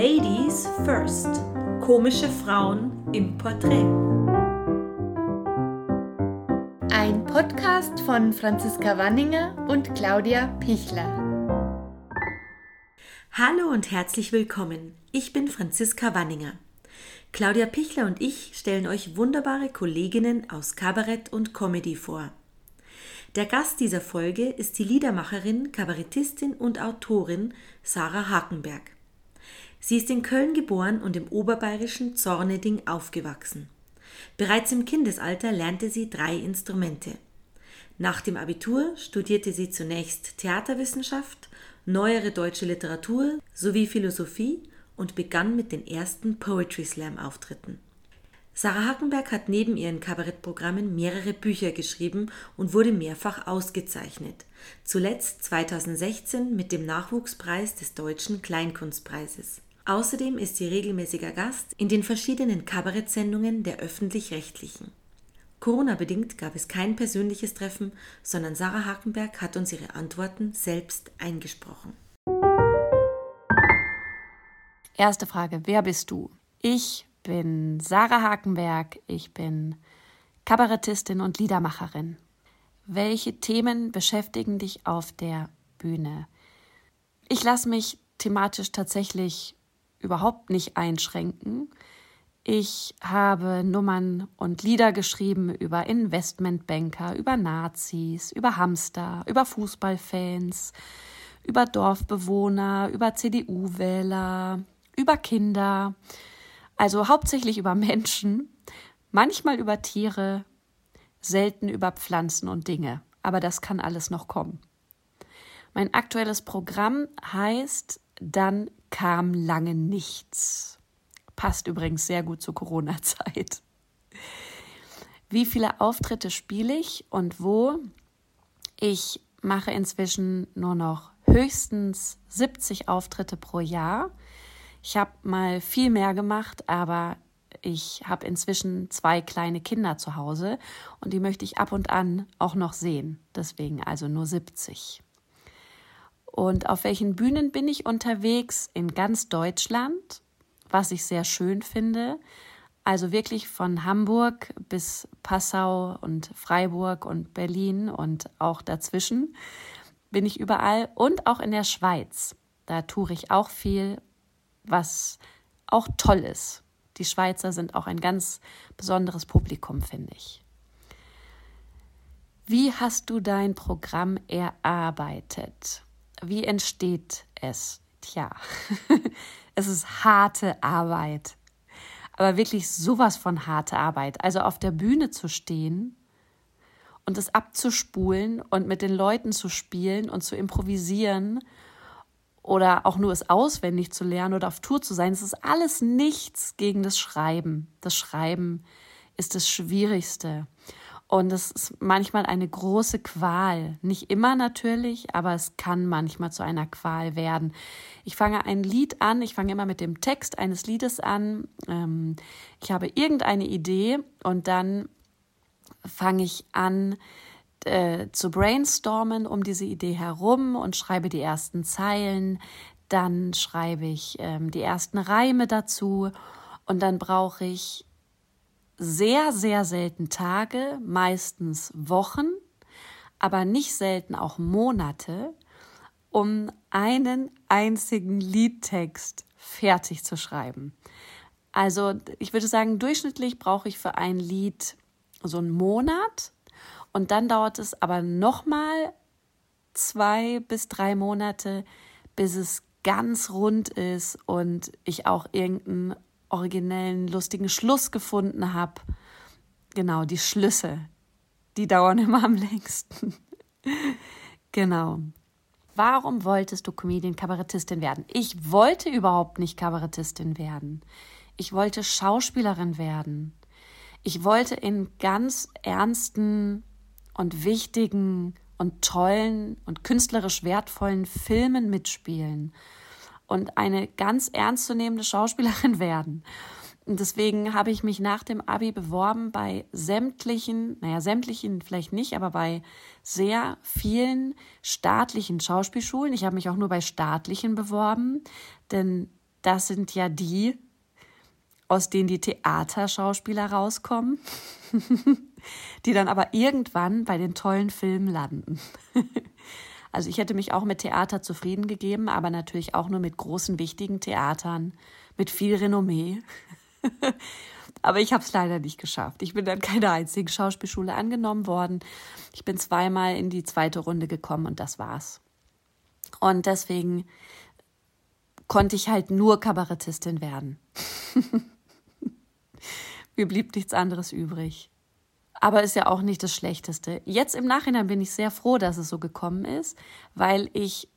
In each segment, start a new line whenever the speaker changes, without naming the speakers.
Ladies First. Komische Frauen im Porträt.
Ein Podcast von Franziska Wanninger und Claudia Pichler.
Hallo und herzlich willkommen. Ich bin Franziska Wanninger. Claudia Pichler und ich stellen euch wunderbare Kolleginnen aus Kabarett und Comedy vor. Der Gast dieser Folge ist die Liedermacherin, Kabarettistin und Autorin Sarah Hakenberg. Sie ist in Köln geboren und im oberbayerischen Zorneding aufgewachsen. Bereits im Kindesalter lernte sie drei Instrumente. Nach dem Abitur studierte sie zunächst Theaterwissenschaft, neuere deutsche Literatur sowie Philosophie und begann mit den ersten Poetry Slam Auftritten. Sarah Hackenberg hat neben ihren Kabarettprogrammen mehrere Bücher geschrieben und wurde mehrfach ausgezeichnet. Zuletzt 2016 mit dem Nachwuchspreis des Deutschen Kleinkunstpreises. Außerdem ist sie regelmäßiger Gast in den verschiedenen Kabarettsendungen der öffentlich-rechtlichen. Corona-bedingt gab es kein persönliches Treffen, sondern Sarah Hackenberg hat uns ihre Antworten selbst eingesprochen.
Erste Frage, wer bist du? Ich bin Sarah Hakenberg, ich bin Kabarettistin und Liedermacherin. Welche Themen beschäftigen dich auf der Bühne? Ich lasse mich thematisch tatsächlich überhaupt nicht einschränken. Ich habe Nummern und Lieder geschrieben über Investmentbanker, über Nazis, über Hamster, über Fußballfans, über Dorfbewohner, über CDU-Wähler, über Kinder, also hauptsächlich über Menschen, manchmal über Tiere, selten über Pflanzen und Dinge. Aber das kann alles noch kommen. Mein aktuelles Programm heißt Dann kam lange nichts. Passt übrigens sehr gut zur Corona-Zeit. Wie viele Auftritte spiele ich und wo? Ich mache inzwischen nur noch höchstens 70 Auftritte pro Jahr. Ich habe mal viel mehr gemacht, aber ich habe inzwischen zwei kleine Kinder zu Hause und die möchte ich ab und an auch noch sehen. Deswegen also nur 70. Und auf welchen Bühnen bin ich unterwegs? In ganz Deutschland, was ich sehr schön finde. Also wirklich von Hamburg bis Passau und Freiburg und Berlin und auch dazwischen bin ich überall und auch in der Schweiz. Da tue ich auch viel was auch toll ist. Die Schweizer sind auch ein ganz besonderes Publikum, finde ich. Wie hast du dein Programm erarbeitet? Wie entsteht es? Tja, es ist harte Arbeit. Aber wirklich sowas von harte Arbeit. Also auf der Bühne zu stehen und es abzuspulen und mit den Leuten zu spielen und zu improvisieren oder auch nur es auswendig zu lernen oder auf Tour zu sein, es ist alles nichts gegen das Schreiben. Das Schreiben ist das Schwierigste. Und es ist manchmal eine große Qual. Nicht immer natürlich, aber es kann manchmal zu einer Qual werden. Ich fange ein Lied an, ich fange immer mit dem Text eines Liedes an. Ähm, ich habe irgendeine Idee und dann fange ich an, äh, zu brainstormen um diese Idee herum und schreibe die ersten Zeilen. Dann schreibe ich ähm, die ersten Reime dazu und dann brauche ich sehr, sehr selten Tage, meistens Wochen, aber nicht selten auch Monate, um einen einzigen Liedtext fertig zu schreiben. Also ich würde sagen, durchschnittlich brauche ich für ein Lied so einen Monat und dann dauert es aber nochmal zwei bis drei Monate, bis es ganz rund ist und ich auch irgendeinen originellen, lustigen Schluss gefunden habe. Genau, die Schlüsse, die dauern immer am längsten. genau. Warum wolltest du Comedian-Kabarettistin werden? Ich wollte überhaupt nicht Kabarettistin werden. Ich wollte Schauspielerin werden. Ich wollte in ganz ernsten und wichtigen und tollen und künstlerisch wertvollen Filmen mitspielen und eine ganz ernstzunehmende Schauspielerin werden. Und deswegen habe ich mich nach dem Abi beworben bei sämtlichen, naja, sämtlichen vielleicht nicht, aber bei sehr vielen staatlichen Schauspielschulen. Ich habe mich auch nur bei staatlichen beworben, denn das sind ja die, aus denen die Theaterschauspieler rauskommen, die dann aber irgendwann bei den tollen Filmen landen. Also ich hätte mich auch mit Theater zufrieden gegeben, aber natürlich auch nur mit großen, wichtigen Theatern, mit viel Renommee. aber ich habe es leider nicht geschafft. Ich bin dann keine einzige Schauspielschule angenommen worden. Ich bin zweimal in die zweite Runde gekommen und das war's. Und deswegen konnte ich halt nur Kabarettistin werden. Mir blieb nichts anderes übrig. Aber ist ja auch nicht das Schlechteste. Jetzt im Nachhinein bin ich sehr froh, dass es so gekommen ist, weil ich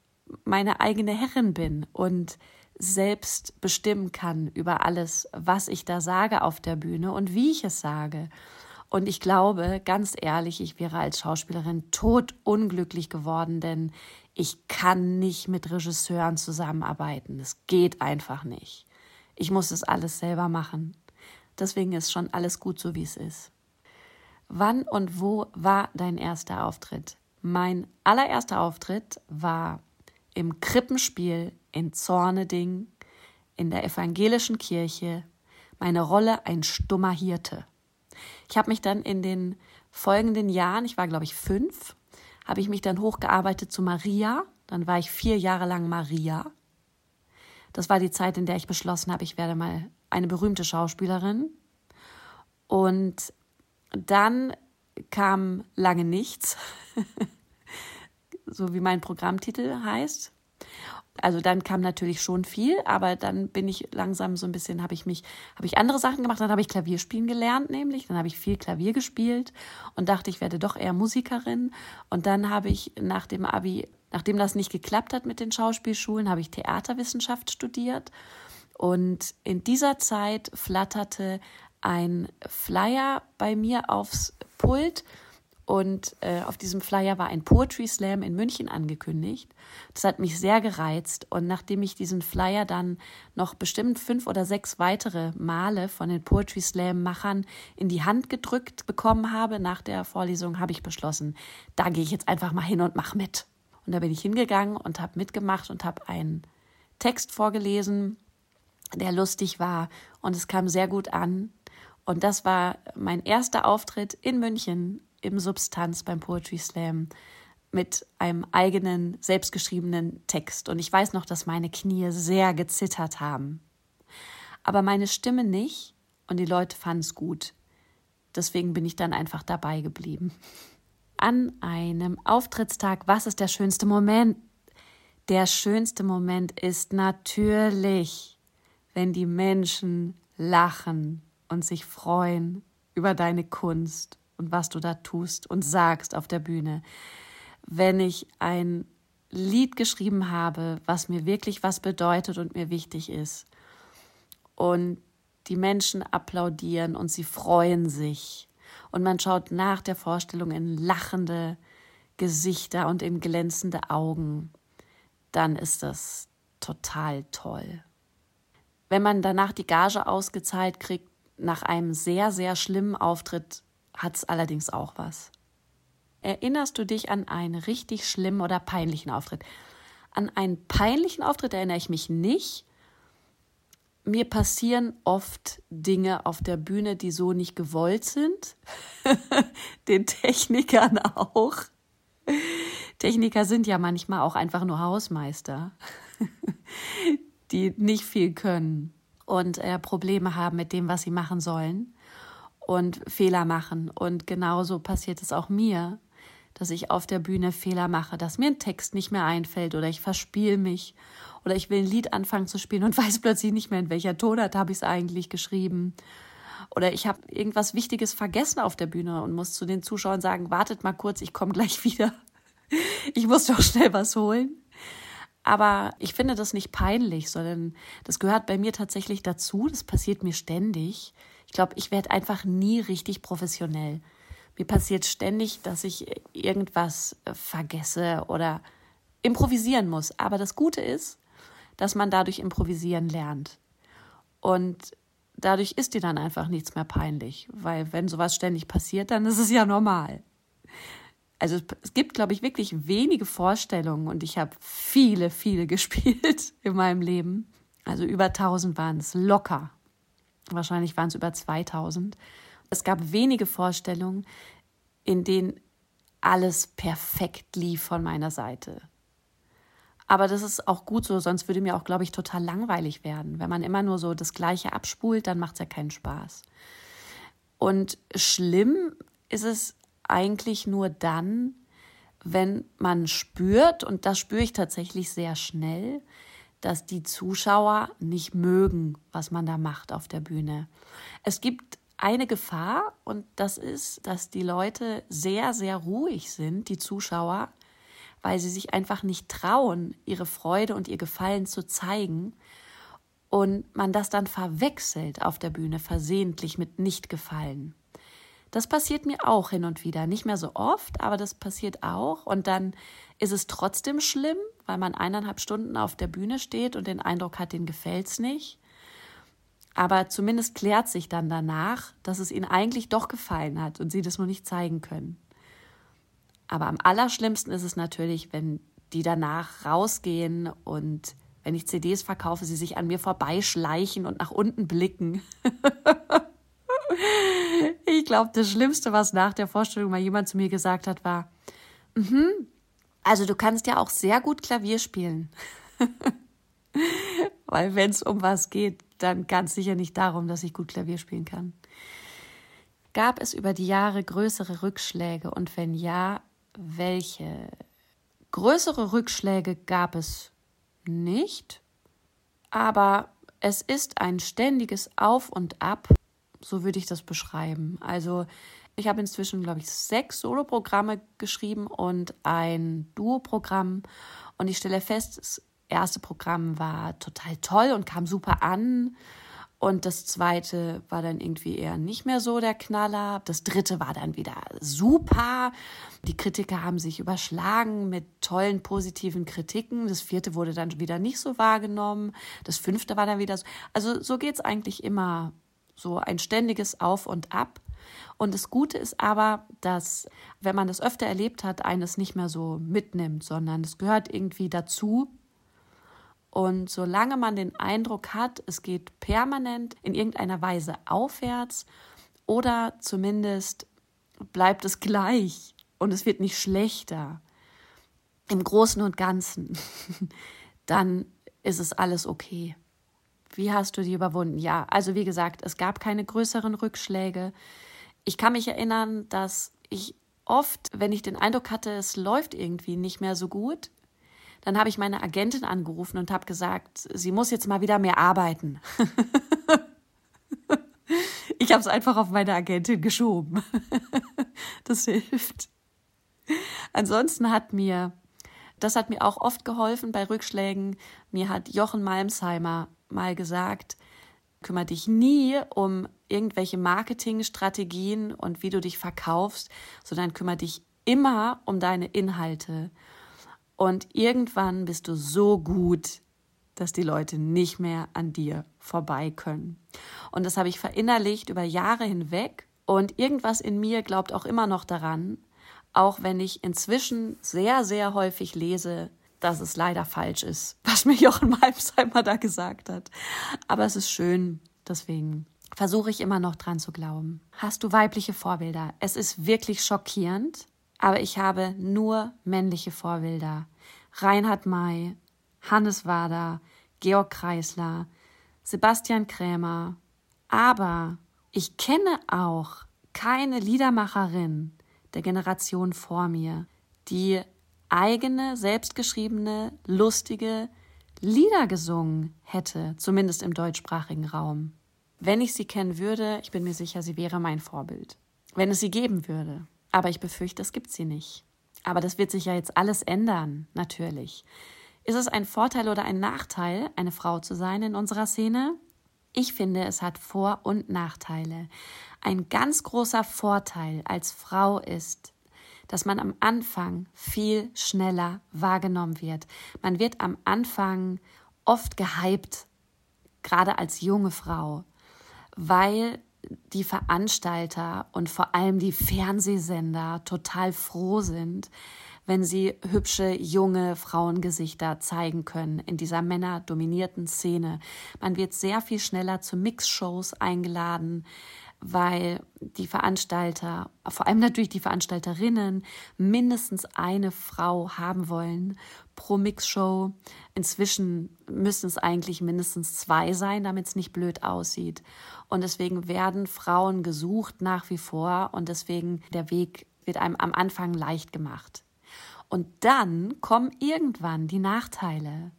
meine eigene Herrin bin und selbst bestimmen kann über alles, was ich da sage auf der Bühne und wie ich es sage. Und ich glaube, ganz ehrlich, ich wäre als Schauspielerin tot unglücklich geworden, denn ich kann nicht mit Regisseuren zusammenarbeiten. Es geht einfach nicht. Ich muss es alles selber machen. Deswegen ist schon alles gut so, wie es ist. Wann und wo war dein erster Auftritt? Mein allererster Auftritt war im Krippenspiel in Zorneding in der evangelischen Kirche. Meine Rolle ein stummer Hirte. Ich habe mich dann in den folgenden Jahren, ich war glaube ich fünf, habe ich mich dann hochgearbeitet zu Maria. Dann war ich vier Jahre lang Maria. Das war die Zeit, in der ich beschlossen habe, ich werde mal eine berühmte Schauspielerin. Und dann kam lange nichts, so wie mein Programmtitel heißt. Also dann kam natürlich schon viel, aber dann bin ich langsam so ein bisschen, habe ich mich, habe ich andere Sachen gemacht, dann habe ich Klavierspielen gelernt, nämlich, dann habe ich viel Klavier gespielt und dachte, ich werde doch eher Musikerin. Und dann habe ich nach dem Abi, nachdem das nicht geklappt hat mit den Schauspielschulen, habe ich Theaterwissenschaft studiert. Und in dieser Zeit flatterte ein Flyer bei mir aufs Pult und äh, auf diesem Flyer war ein Poetry Slam in München angekündigt. Das hat mich sehr gereizt und nachdem ich diesen Flyer dann noch bestimmt fünf oder sechs weitere Male von den Poetry Slam Machern in die Hand gedrückt bekommen habe nach der Vorlesung, habe ich beschlossen, da gehe ich jetzt einfach mal hin und mache mit. Und da bin ich hingegangen und habe mitgemacht und habe einen Text vorgelesen, der lustig war und es kam sehr gut an und das war mein erster Auftritt in München im Substanz beim Poetry Slam mit einem eigenen, selbstgeschriebenen Text. Und ich weiß noch, dass meine Knie sehr gezittert haben. Aber meine Stimme nicht und die Leute fanden es gut. Deswegen bin ich dann einfach dabei geblieben. An einem Auftrittstag, was ist der schönste Moment? Der schönste Moment ist natürlich, wenn die Menschen lachen und sich freuen über deine Kunst und was du da tust und sagst auf der Bühne. Wenn ich ein Lied geschrieben habe, was mir wirklich was bedeutet und mir wichtig ist und die Menschen applaudieren und sie freuen sich und man schaut nach der Vorstellung in lachende Gesichter und in glänzende Augen, dann ist das total toll. Wenn man danach die Gage ausgezahlt kriegt, nach einem sehr, sehr schlimmen Auftritt hat es allerdings auch was. Erinnerst du dich an einen richtig schlimmen oder peinlichen Auftritt? An einen peinlichen Auftritt erinnere ich mich nicht. Mir passieren oft Dinge auf der Bühne, die so nicht gewollt sind. Den Technikern auch. Techniker sind ja manchmal auch einfach nur Hausmeister, die nicht viel können und äh, Probleme haben mit dem, was sie machen sollen und Fehler machen. Und genauso passiert es auch mir, dass ich auf der Bühne Fehler mache, dass mir ein Text nicht mehr einfällt oder ich verspiele mich oder ich will ein Lied anfangen zu spielen und weiß plötzlich nicht mehr, in welcher Tonart habe ich es eigentlich geschrieben. Oder ich habe irgendwas Wichtiges vergessen auf der Bühne und muss zu den Zuschauern sagen, wartet mal kurz, ich komme gleich wieder. Ich muss doch schnell was holen. Aber ich finde das nicht peinlich, sondern das gehört bei mir tatsächlich dazu. Das passiert mir ständig. Ich glaube, ich werde einfach nie richtig professionell. Mir passiert ständig, dass ich irgendwas äh, vergesse oder improvisieren muss. Aber das Gute ist, dass man dadurch improvisieren lernt. Und dadurch ist dir dann einfach nichts mehr peinlich, weil wenn sowas ständig passiert, dann ist es ja normal also es gibt, glaube ich, wirklich wenige Vorstellungen und ich habe viele, viele gespielt in meinem Leben, Also über 1000 waren es locker. Wahrscheinlich waren es über 2000. Es gab wenige Vorstellungen, in denen alles perfekt lief von meiner Seite. Aber das ist auch gut so, sonst würde mir auch, glaube ich, total langweilig werden. Wenn man immer nur so das Gleiche abspult, dann macht es ja keinen Spaß. Und schlimm ist es eigentlich nur dann, wenn man spürt, und das spüre ich tatsächlich sehr schnell, dass die Zuschauer nicht mögen, was man da macht auf der Bühne. Es gibt eine Gefahr und das ist, dass die Leute sehr, sehr ruhig sind, die Zuschauer, weil sie sich einfach nicht trauen, ihre Freude und ihr Gefallen zu zeigen und man das dann verwechselt auf der Bühne versehentlich mit Nicht-Gefallen. Das passiert mir auch hin und wieder. Nicht mehr so oft, aber das passiert auch. Und dann ist es trotzdem schlimm, weil man eineinhalb Stunden auf der Bühne steht und den Eindruck hat, den gefällt's nicht. Aber zumindest klärt sich dann danach, dass es ihnen eigentlich doch gefallen hat und sie das nur nicht zeigen können. Aber am allerschlimmsten ist es natürlich, wenn die danach rausgehen und wenn ich CDs verkaufe, sie sich an mir vorbeischleichen und nach unten blicken. glaube, das Schlimmste, was nach der Vorstellung mal jemand zu mir gesagt hat, war, -hmm, also du kannst ja auch sehr gut Klavier spielen. Weil wenn es um was geht, dann ganz sicher nicht darum, dass ich gut Klavier spielen kann. Gab es über die Jahre größere Rückschläge und wenn ja, welche? Größere Rückschläge gab es nicht, aber es ist ein ständiges Auf und Ab so würde ich das beschreiben. Also ich habe inzwischen, glaube ich, sechs Soloprogramme geschrieben und ein Duo-Programm. Und ich stelle fest, das erste Programm war total toll und kam super an. Und das zweite war dann irgendwie eher nicht mehr so der Knaller. Das dritte war dann wieder super. Die Kritiker haben sich überschlagen mit tollen positiven Kritiken. Das vierte wurde dann wieder nicht so wahrgenommen. Das fünfte war dann wieder so. Also so geht es eigentlich immer so ein ständiges Auf und Ab. Und das Gute ist aber, dass, wenn man das öfter erlebt hat, eines nicht mehr so mitnimmt, sondern es gehört irgendwie dazu. Und solange man den Eindruck hat, es geht permanent in irgendeiner Weise aufwärts oder zumindest bleibt es gleich und es wird nicht schlechter im Großen und Ganzen, dann ist es alles okay. Wie hast du die überwunden? Ja, also wie gesagt, es gab keine größeren Rückschläge. Ich kann mich erinnern, dass ich oft, wenn ich den Eindruck hatte, es läuft irgendwie nicht mehr so gut, dann habe ich meine Agentin angerufen und habe gesagt, sie muss jetzt mal wieder mehr arbeiten. ich habe es einfach auf meine Agentin geschoben. das hilft. Ansonsten hat mir, das hat mir auch oft geholfen bei Rückschlägen, mir hat Jochen Malmsheimer mal gesagt, kümmere dich nie um irgendwelche Marketingstrategien und wie du dich verkaufst, sondern kümmere dich immer um deine Inhalte. Und irgendwann bist du so gut, dass die Leute nicht mehr an dir vorbei können. Und das habe ich verinnerlicht über Jahre hinweg. Und irgendwas in mir glaubt auch immer noch daran, auch wenn ich inzwischen sehr, sehr häufig lese, dass es leider falsch ist, was mir Jochen Malmsheimer da gesagt hat. Aber es ist schön, deswegen versuche ich immer noch dran zu glauben. Hast du weibliche Vorbilder? Es ist wirklich schockierend, aber ich habe nur männliche Vorbilder. Reinhard May, Hannes Wader, Georg Kreisler, Sebastian Krämer. Aber ich kenne auch keine Liedermacherin der Generation vor mir, die eigene, selbstgeschriebene, lustige Lieder gesungen hätte, zumindest im deutschsprachigen Raum. Wenn ich sie kennen würde, ich bin mir sicher, sie wäre mein Vorbild. Wenn es sie geben würde. Aber ich befürchte, es gibt sie nicht. Aber das wird sich ja jetzt alles ändern, natürlich. Ist es ein Vorteil oder ein Nachteil, eine Frau zu sein in unserer Szene? Ich finde, es hat Vor- und Nachteile. Ein ganz großer Vorteil als Frau ist, dass man am Anfang viel schneller wahrgenommen wird. Man wird am Anfang oft gehypt, gerade als junge Frau, weil die Veranstalter und vor allem die Fernsehsender total froh sind, wenn sie hübsche, junge Frauengesichter zeigen können in dieser männerdominierten Szene. Man wird sehr viel schneller zu Mixshows eingeladen weil die Veranstalter, vor allem natürlich die Veranstalterinnen, mindestens eine Frau haben wollen pro Mixshow. Inzwischen müssen es eigentlich mindestens zwei sein, damit es nicht blöd aussieht. Und deswegen werden Frauen gesucht nach wie vor und deswegen der Weg wird einem am Anfang leicht gemacht. Und dann kommen irgendwann die Nachteile,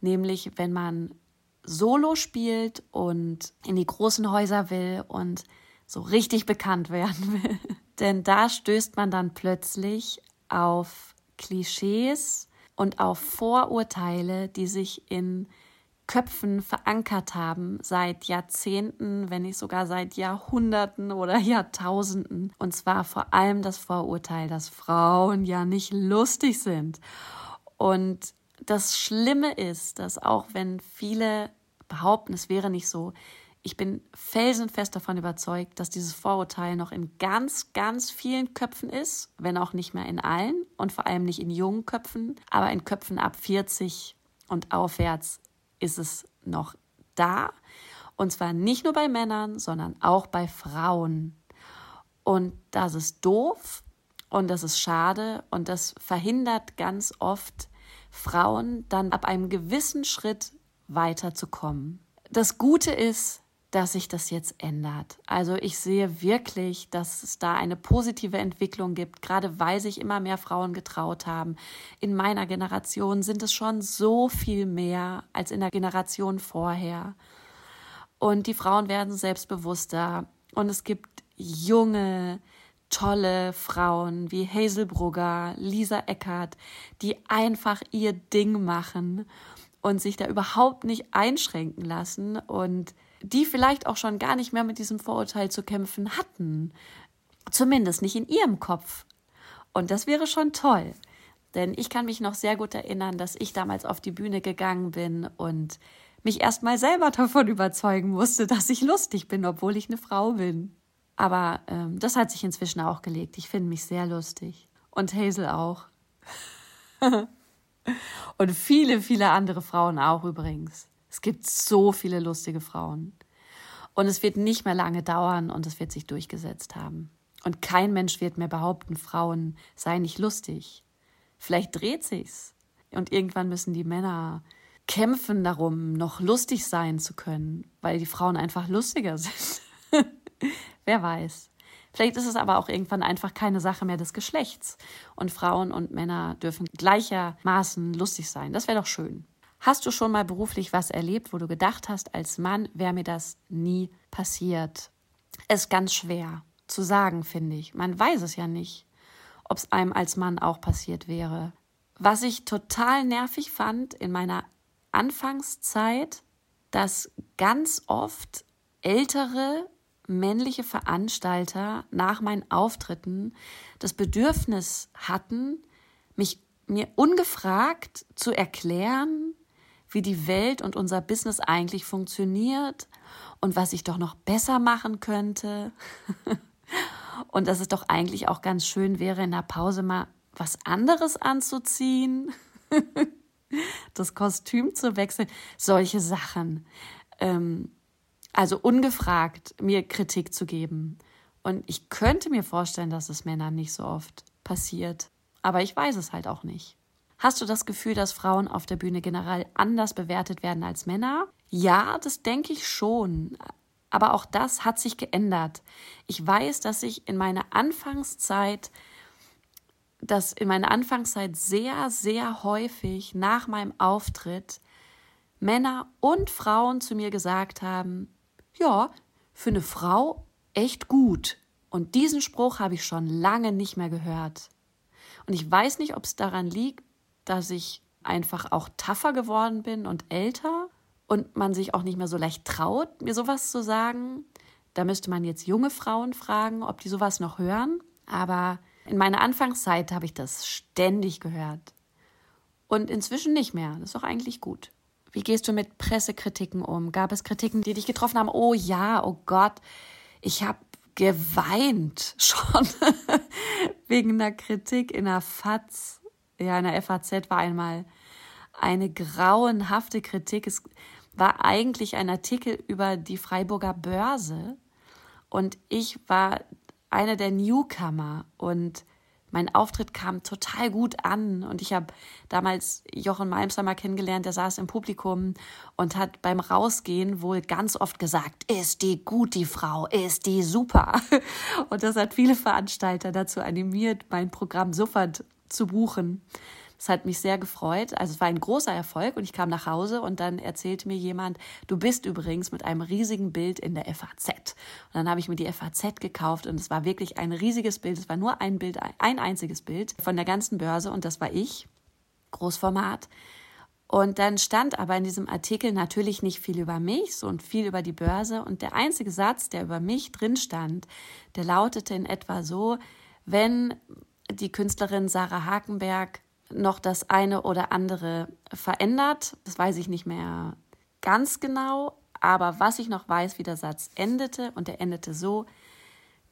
nämlich wenn man Solo spielt und in die großen Häuser will und so richtig bekannt werden will. Denn da stößt man dann plötzlich auf Klischees und auf Vorurteile, die sich in Köpfen verankert haben seit Jahrzehnten, wenn nicht sogar seit Jahrhunderten oder Jahrtausenden. Und zwar vor allem das Vorurteil, dass Frauen ja nicht lustig sind. Und das Schlimme ist, dass auch wenn viele behaupten, es wäre nicht so, ich bin felsenfest davon überzeugt, dass dieses Vorurteil noch in ganz, ganz vielen Köpfen ist, wenn auch nicht mehr in allen und vor allem nicht in jungen Köpfen, aber in Köpfen ab 40 und aufwärts ist es noch da. Und zwar nicht nur bei Männern, sondern auch bei Frauen. Und das ist doof und das ist schade und das verhindert ganz oft Frauen dann ab einem gewissen Schritt weiterzukommen. Das Gute ist, dass sich das jetzt ändert. Also ich sehe wirklich, dass es da eine positive Entwicklung gibt, gerade weil sich immer mehr Frauen getraut haben. In meiner Generation sind es schon so viel mehr als in der Generation vorher. Und die Frauen werden selbstbewusster und es gibt junge, tolle Frauen wie Hazel Brugger, Lisa Eckert, die einfach ihr Ding machen und sich da überhaupt nicht einschränken lassen und die vielleicht auch schon gar nicht mehr mit diesem Vorurteil zu kämpfen hatten. Zumindest nicht in ihrem Kopf. Und das wäre schon toll. Denn ich kann mich noch sehr gut erinnern, dass ich damals auf die Bühne gegangen bin und mich erst mal selber davon überzeugen musste, dass ich lustig bin, obwohl ich eine Frau bin. Aber ähm, das hat sich inzwischen auch gelegt. Ich finde mich sehr lustig. Und Hazel auch. und viele, viele andere Frauen auch übrigens. Es gibt so viele lustige Frauen. Und es wird nicht mehr lange dauern und es wird sich durchgesetzt haben. Und kein Mensch wird mehr behaupten, Frauen seien nicht lustig. Vielleicht dreht sich's. Und irgendwann müssen die Männer kämpfen darum, noch lustig sein zu können, weil die Frauen einfach lustiger sind. Wer weiß. Vielleicht ist es aber auch irgendwann einfach keine Sache mehr des Geschlechts. Und Frauen und Männer dürfen gleichermaßen lustig sein. Das wäre doch schön. Hast du schon mal beruflich was erlebt, wo du gedacht hast, als Mann wäre mir das nie passiert? Es ist ganz schwer zu sagen, finde ich. Man weiß es ja nicht, ob es einem als Mann auch passiert wäre. Was ich total nervig fand in meiner Anfangszeit, dass ganz oft ältere männliche Veranstalter nach meinen Auftritten das Bedürfnis hatten, mich mir ungefragt zu erklären, wie die Welt und unser Business eigentlich funktioniert und was ich doch noch besser machen könnte. und dass es doch eigentlich auch ganz schön wäre, in der Pause mal was anderes anzuziehen, das Kostüm zu wechseln, solche Sachen. Ähm, also ungefragt mir Kritik zu geben. Und ich könnte mir vorstellen, dass es Männern nicht so oft passiert. Aber ich weiß es halt auch nicht. Hast du das Gefühl, dass Frauen auf der Bühne generell anders bewertet werden als Männer? Ja, das denke ich schon. Aber auch das hat sich geändert. Ich weiß, dass ich in meiner Anfangszeit, dass in meiner Anfangszeit sehr, sehr häufig nach meinem Auftritt Männer und Frauen zu mir gesagt haben, ja, für eine Frau echt gut. Und diesen Spruch habe ich schon lange nicht mehr gehört. Und ich weiß nicht, ob es daran liegt, dass ich einfach auch tougher geworden bin und älter und man sich auch nicht mehr so leicht traut, mir sowas zu sagen. Da müsste man jetzt junge Frauen fragen, ob die sowas noch hören. Aber in meiner Anfangszeit habe ich das ständig gehört. Und inzwischen nicht mehr. Das ist doch eigentlich gut. Wie gehst du mit Pressekritiken um? Gab es Kritiken, die dich getroffen haben? Oh ja, oh Gott, ich habe geweint schon wegen einer Kritik in der FAZ Ja, in der FAZ war einmal eine grauenhafte Kritik. Es war eigentlich ein Artikel über die Freiburger Börse und ich war einer der Newcomer und mein Auftritt kam total gut an und ich habe damals Jochen Malmsheimer kennengelernt, der saß im Publikum und hat beim Rausgehen wohl ganz oft gesagt, ist die gut, die Frau, ist die super. Und das hat viele Veranstalter dazu animiert, mein Programm sofort zu buchen. Das hat mich sehr gefreut. Also es war ein großer Erfolg und ich kam nach Hause und dann erzählte mir jemand, du bist übrigens mit einem riesigen Bild in der FAZ. Und dann habe ich mir die FAZ gekauft und es war wirklich ein riesiges Bild. Es war nur ein Bild, ein einziges Bild von der ganzen Börse und das war ich. Großformat. Und dann stand aber in diesem Artikel natürlich nicht viel über mich und viel über die Börse. Und der einzige Satz, der über mich drin stand, der lautete in etwa so, wenn die Künstlerin Sarah Hakenberg noch das eine oder andere verändert. Das weiß ich nicht mehr ganz genau. Aber was ich noch weiß, wie der Satz endete, und er endete so,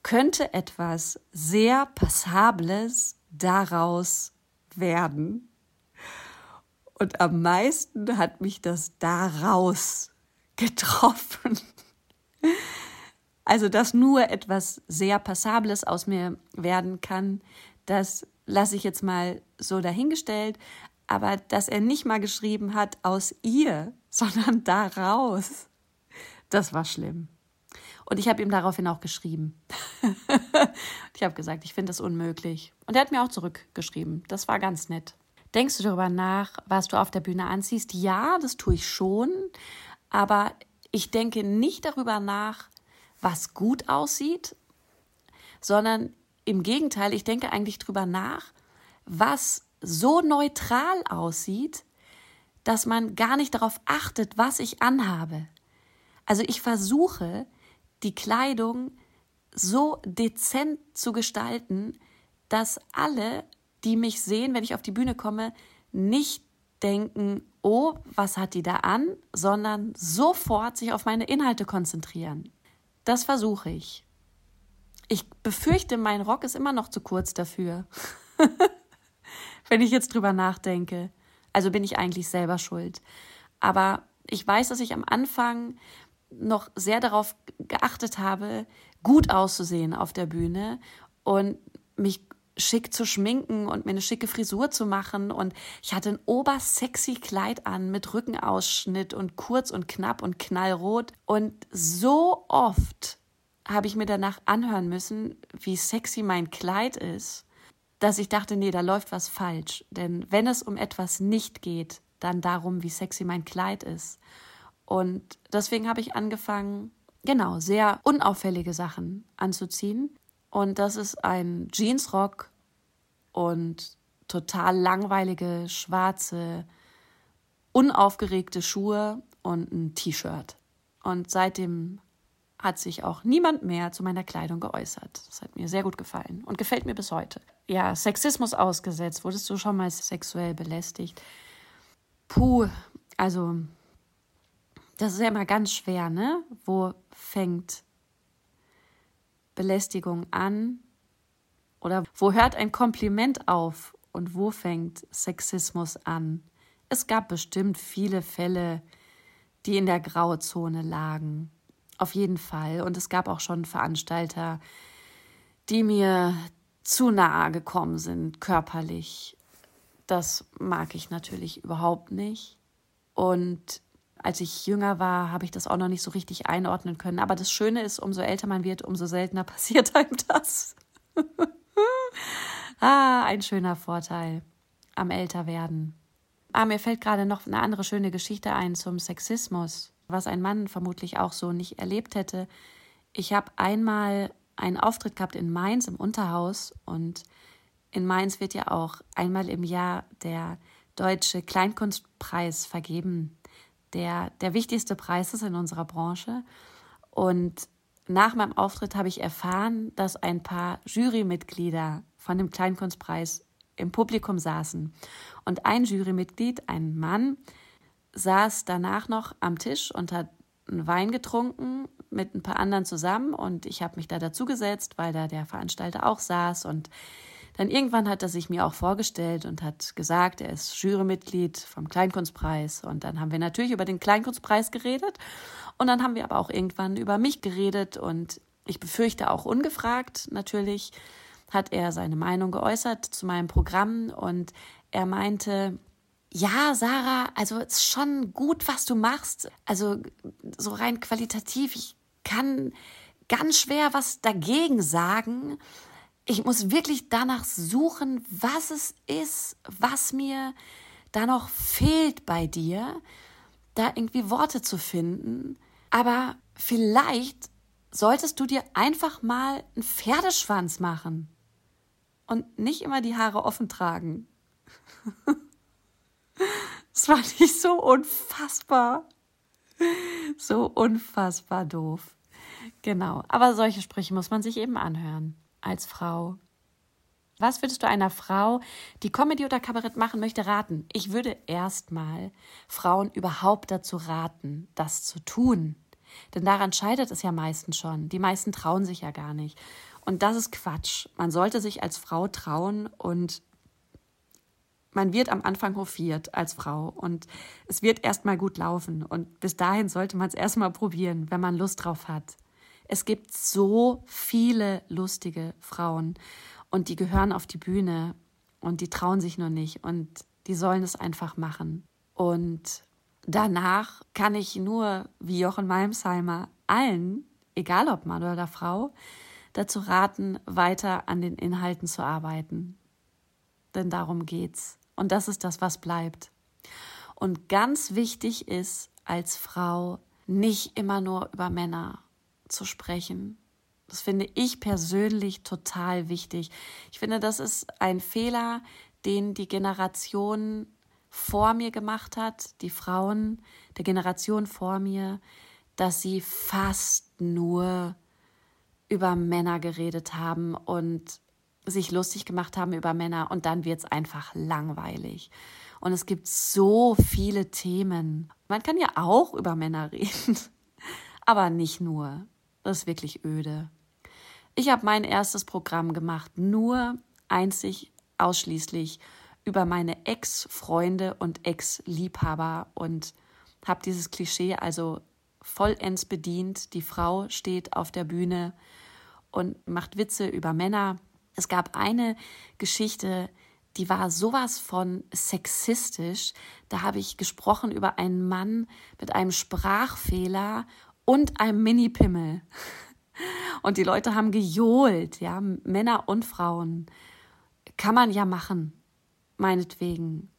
könnte etwas sehr Passables daraus werden. Und am meisten hat mich das daraus getroffen. Also, dass nur etwas sehr Passables aus mir werden kann, das lasse ich jetzt mal so dahingestellt, aber dass er nicht mal geschrieben hat aus ihr, sondern daraus, das war schlimm. Und ich habe ihm daraufhin auch geschrieben. ich habe gesagt, ich finde das unmöglich. Und er hat mir auch zurückgeschrieben. Das war ganz nett. Denkst du darüber nach, was du auf der Bühne anziehst? Ja, das tue ich schon. Aber ich denke nicht darüber nach, was gut aussieht, sondern im Gegenteil, ich denke eigentlich drüber nach, was so neutral aussieht, dass man gar nicht darauf achtet, was ich anhabe. Also ich versuche, die Kleidung so dezent zu gestalten, dass alle, die mich sehen, wenn ich auf die Bühne komme, nicht denken, oh, was hat die da an, sondern sofort sich auf meine Inhalte konzentrieren. Das versuche ich. Ich befürchte, mein Rock ist immer noch zu kurz dafür. Wenn ich jetzt drüber nachdenke. Also bin ich eigentlich selber schuld. Aber ich weiß, dass ich am Anfang noch sehr darauf geachtet habe, gut auszusehen auf der Bühne und mich schick zu schminken und mir eine schicke Frisur zu machen. Und ich hatte ein obersexy Kleid an mit Rückenausschnitt und kurz und knapp und knallrot. Und so oft habe ich mir danach anhören müssen, wie sexy mein Kleid ist, dass ich dachte, nee, da läuft was falsch. Denn wenn es um etwas nicht geht, dann darum, wie sexy mein Kleid ist. Und deswegen habe ich angefangen, genau, sehr unauffällige Sachen anzuziehen. Und das ist ein Jeansrock und total langweilige, schwarze, unaufgeregte Schuhe und ein T-Shirt. Und seitdem hat sich auch niemand mehr zu meiner Kleidung geäußert. Das hat mir sehr gut gefallen und gefällt mir bis heute. Ja, Sexismus ausgesetzt. Wurdest du schon mal sexuell belästigt? Puh, also das ist ja immer ganz schwer, ne? Wo fängt Belästigung an? Oder wo hört ein Kompliment auf und wo fängt Sexismus an? Es gab bestimmt viele Fälle, die in der Grauzone lagen. Auf jeden Fall. Und es gab auch schon Veranstalter, die mir zu nahe gekommen sind, körperlich. Das mag ich natürlich überhaupt nicht. Und als ich jünger war, habe ich das auch noch nicht so richtig einordnen können. Aber das Schöne ist, umso älter man wird, umso seltener passiert einem das. ah, ein schöner Vorteil am Älterwerden. Ah, mir fällt gerade noch eine andere schöne Geschichte ein zum Sexismus was ein Mann vermutlich auch so nicht erlebt hätte. Ich habe einmal einen Auftritt gehabt in Mainz im Unterhaus und in Mainz wird ja auch einmal im Jahr der Deutsche Kleinkunstpreis vergeben, der der wichtigste Preis ist in unserer Branche. Und nach meinem Auftritt habe ich erfahren, dass ein paar Jurymitglieder von dem Kleinkunstpreis im Publikum saßen. Und ein Jurymitglied, ein Mann, saß danach noch am Tisch und hat einen Wein getrunken mit ein paar anderen zusammen und ich habe mich da dazu gesetzt, weil da der Veranstalter auch saß und Dann irgendwann hat er sich mir auch vorgestellt und hat gesagt, er ist Jurymitglied vom Kleinkunstpreis. Und dann haben wir natürlich über den Kleinkunstpreis geredet. Und dann haben wir aber auch irgendwann über mich geredet. Und ich befürchte auch ungefragt natürlich hat er seine Meinung geäußert zu meinem Programm. Und er meinte, ja, Sarah, also es ist schon gut, was du machst. Also so rein qualitativ, ich kann ganz schwer was dagegen sagen. Ich muss wirklich danach suchen, was es ist, was mir da noch fehlt bei dir, da irgendwie Worte zu finden. Aber vielleicht solltest du dir einfach mal einen Pferdeschwanz machen und nicht immer die Haare offen tragen. Das fand ich so unfassbar. So unfassbar doof. Genau. Aber solche Sprüche muss man sich eben anhören. Als Frau. Was würdest du einer Frau, die Comedy oder Kabarett machen möchte, raten? Ich würde erstmal Frauen überhaupt dazu raten, das zu tun. Denn daran scheitert es ja meistens schon. Die meisten trauen sich ja gar nicht. Und das ist Quatsch. Man sollte sich als Frau trauen und man wird am Anfang hofiert als Frau und es wird erstmal gut laufen und bis dahin sollte man es erstmal probieren, wenn man Lust drauf hat. Es gibt so viele lustige Frauen und die gehören auf die Bühne und die trauen sich nur nicht und die sollen es einfach machen. Und danach kann ich nur, wie Jochen Malmsheimer, allen, egal ob Mann oder Frau, dazu raten, weiter an den Inhalten zu arbeiten. Denn darum geht's. Und das ist das, was bleibt. Und ganz wichtig ist als Frau nicht immer nur über Männer zu sprechen. Das finde ich persönlich total wichtig. Ich finde, das ist ein Fehler, den die Generation vor mir gemacht hat, die Frauen der Generation vor mir, dass sie fast nur über Männer geredet haben und sich lustig gemacht haben über Männer und dann wird es einfach langweilig. Und es gibt so viele Themen. Man kann ja auch über Männer reden, aber nicht nur. Das ist wirklich öde. Ich habe mein erstes Programm gemacht, nur einzig, ausschließlich über meine Ex-Freunde und Ex-Liebhaber und habe dieses Klischee also vollends bedient. Die Frau steht auf der Bühne und macht Witze über Männer es gab eine Geschichte, die war sowas von sexistisch. Da habe ich gesprochen über einen Mann mit einem Sprachfehler und einem Mini-Pimmel. Und die Leute haben gejohlt, ja, Männer und Frauen. Kann man ja machen, meinetwegen.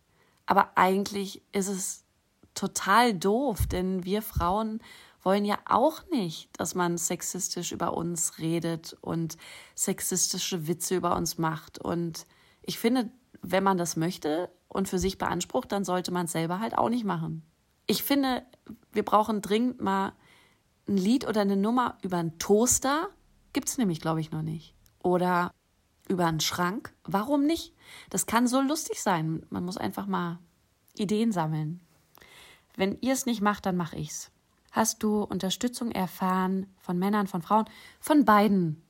Aber eigentlich ist es total doof, denn wir Frauen wollen ja auch nicht, dass man sexistisch über uns redet und sexistische Witze über uns macht. Und ich finde, wenn man das möchte und für sich beansprucht, dann sollte man es selber halt auch nicht machen. Ich finde, wir brauchen dringend mal ein Lied oder eine Nummer über einen Toaster. Gibt es nämlich, glaube ich, noch nicht. Oder über einen Schrank. Warum nicht? Das kann so lustig sein. Man muss einfach mal Ideen sammeln. Wenn ihr es nicht macht, dann mache ich's. Hast du Unterstützung erfahren von Männern, von Frauen? Von beiden.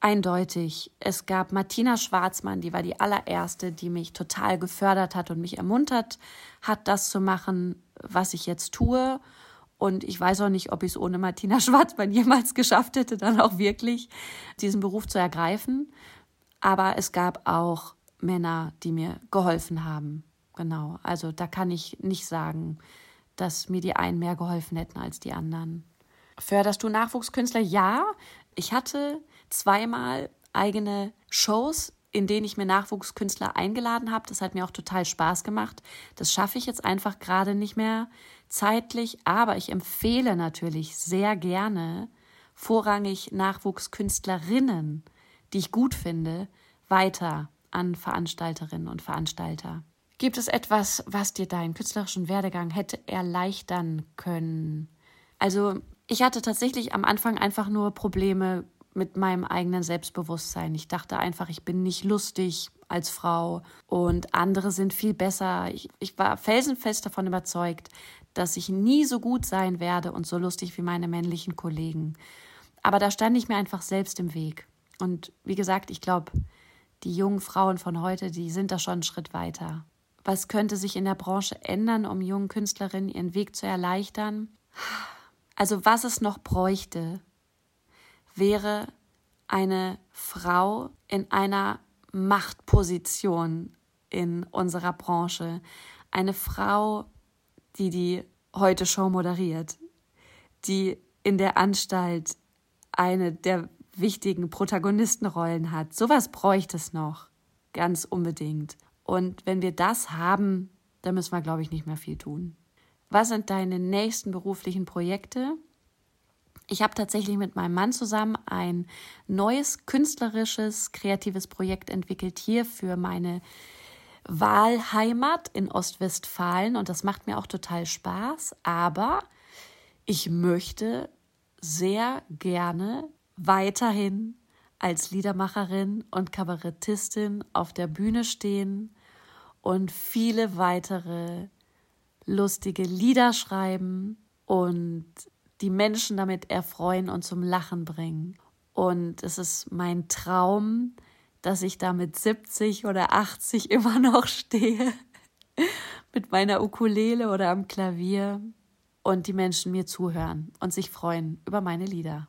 Eindeutig. Es gab Martina Schwarzmann, die war die allererste, die mich total gefördert hat und mich ermuntert hat, das zu machen, was ich jetzt tue. Und ich weiß auch nicht, ob ich es ohne Martina Schwarzmann jemals geschafft hätte, dann auch wirklich diesen Beruf zu ergreifen. Aber es gab auch Männer, die mir geholfen haben. Genau. Also da kann ich nicht sagen, dass mir die einen mehr geholfen hätten als die anderen. Förderst du Nachwuchskünstler? Ja, ich hatte zweimal eigene Shows, in denen ich mir Nachwuchskünstler eingeladen habe. Das hat mir auch total Spaß gemacht. Das schaffe ich jetzt einfach gerade nicht mehr zeitlich, aber ich empfehle natürlich sehr gerne vorrangig Nachwuchskünstlerinnen, die ich gut finde, weiter an Veranstalterinnen und Veranstalter. Gibt es etwas, was dir deinen künstlerischen Werdegang hätte erleichtern können? Also, ich hatte tatsächlich am Anfang einfach nur Probleme mit meinem eigenen Selbstbewusstsein. Ich dachte einfach, ich bin nicht lustig als Frau und andere sind viel besser. Ich, ich war felsenfest davon überzeugt, dass ich nie so gut sein werde und so lustig wie meine männlichen Kollegen. Aber da stand ich mir einfach selbst im Weg. Und wie gesagt, ich glaube, die jungen Frauen von heute, die sind da schon einen Schritt weiter. Was könnte sich in der Branche ändern, um jungen Künstlerinnen ihren Weg zu erleichtern? Also was es noch bräuchte, wäre eine Frau in einer Machtposition in unserer Branche. Eine Frau, die die heute Show moderiert, die in der Anstalt eine der wichtigen Protagonistenrollen hat. Sowas bräuchte es noch. Ganz unbedingt. Und wenn wir das haben, dann müssen wir, glaube ich, nicht mehr viel tun. Was sind deine nächsten beruflichen Projekte? Ich habe tatsächlich mit meinem Mann zusammen ein neues künstlerisches, kreatives Projekt entwickelt hier für meine Wahlheimat in Ostwestfalen und das macht mir auch total Spaß. Aber ich möchte sehr gerne weiterhin als Liedermacherin und Kabarettistin auf der Bühne stehen und viele weitere lustige Lieder schreiben und die Menschen damit erfreuen und zum Lachen bringen. Und es ist mein Traum, dass ich da mit 70 oder 80 immer noch stehe, mit meiner Ukulele oder am Klavier und die Menschen mir zuhören und sich freuen über meine Lieder.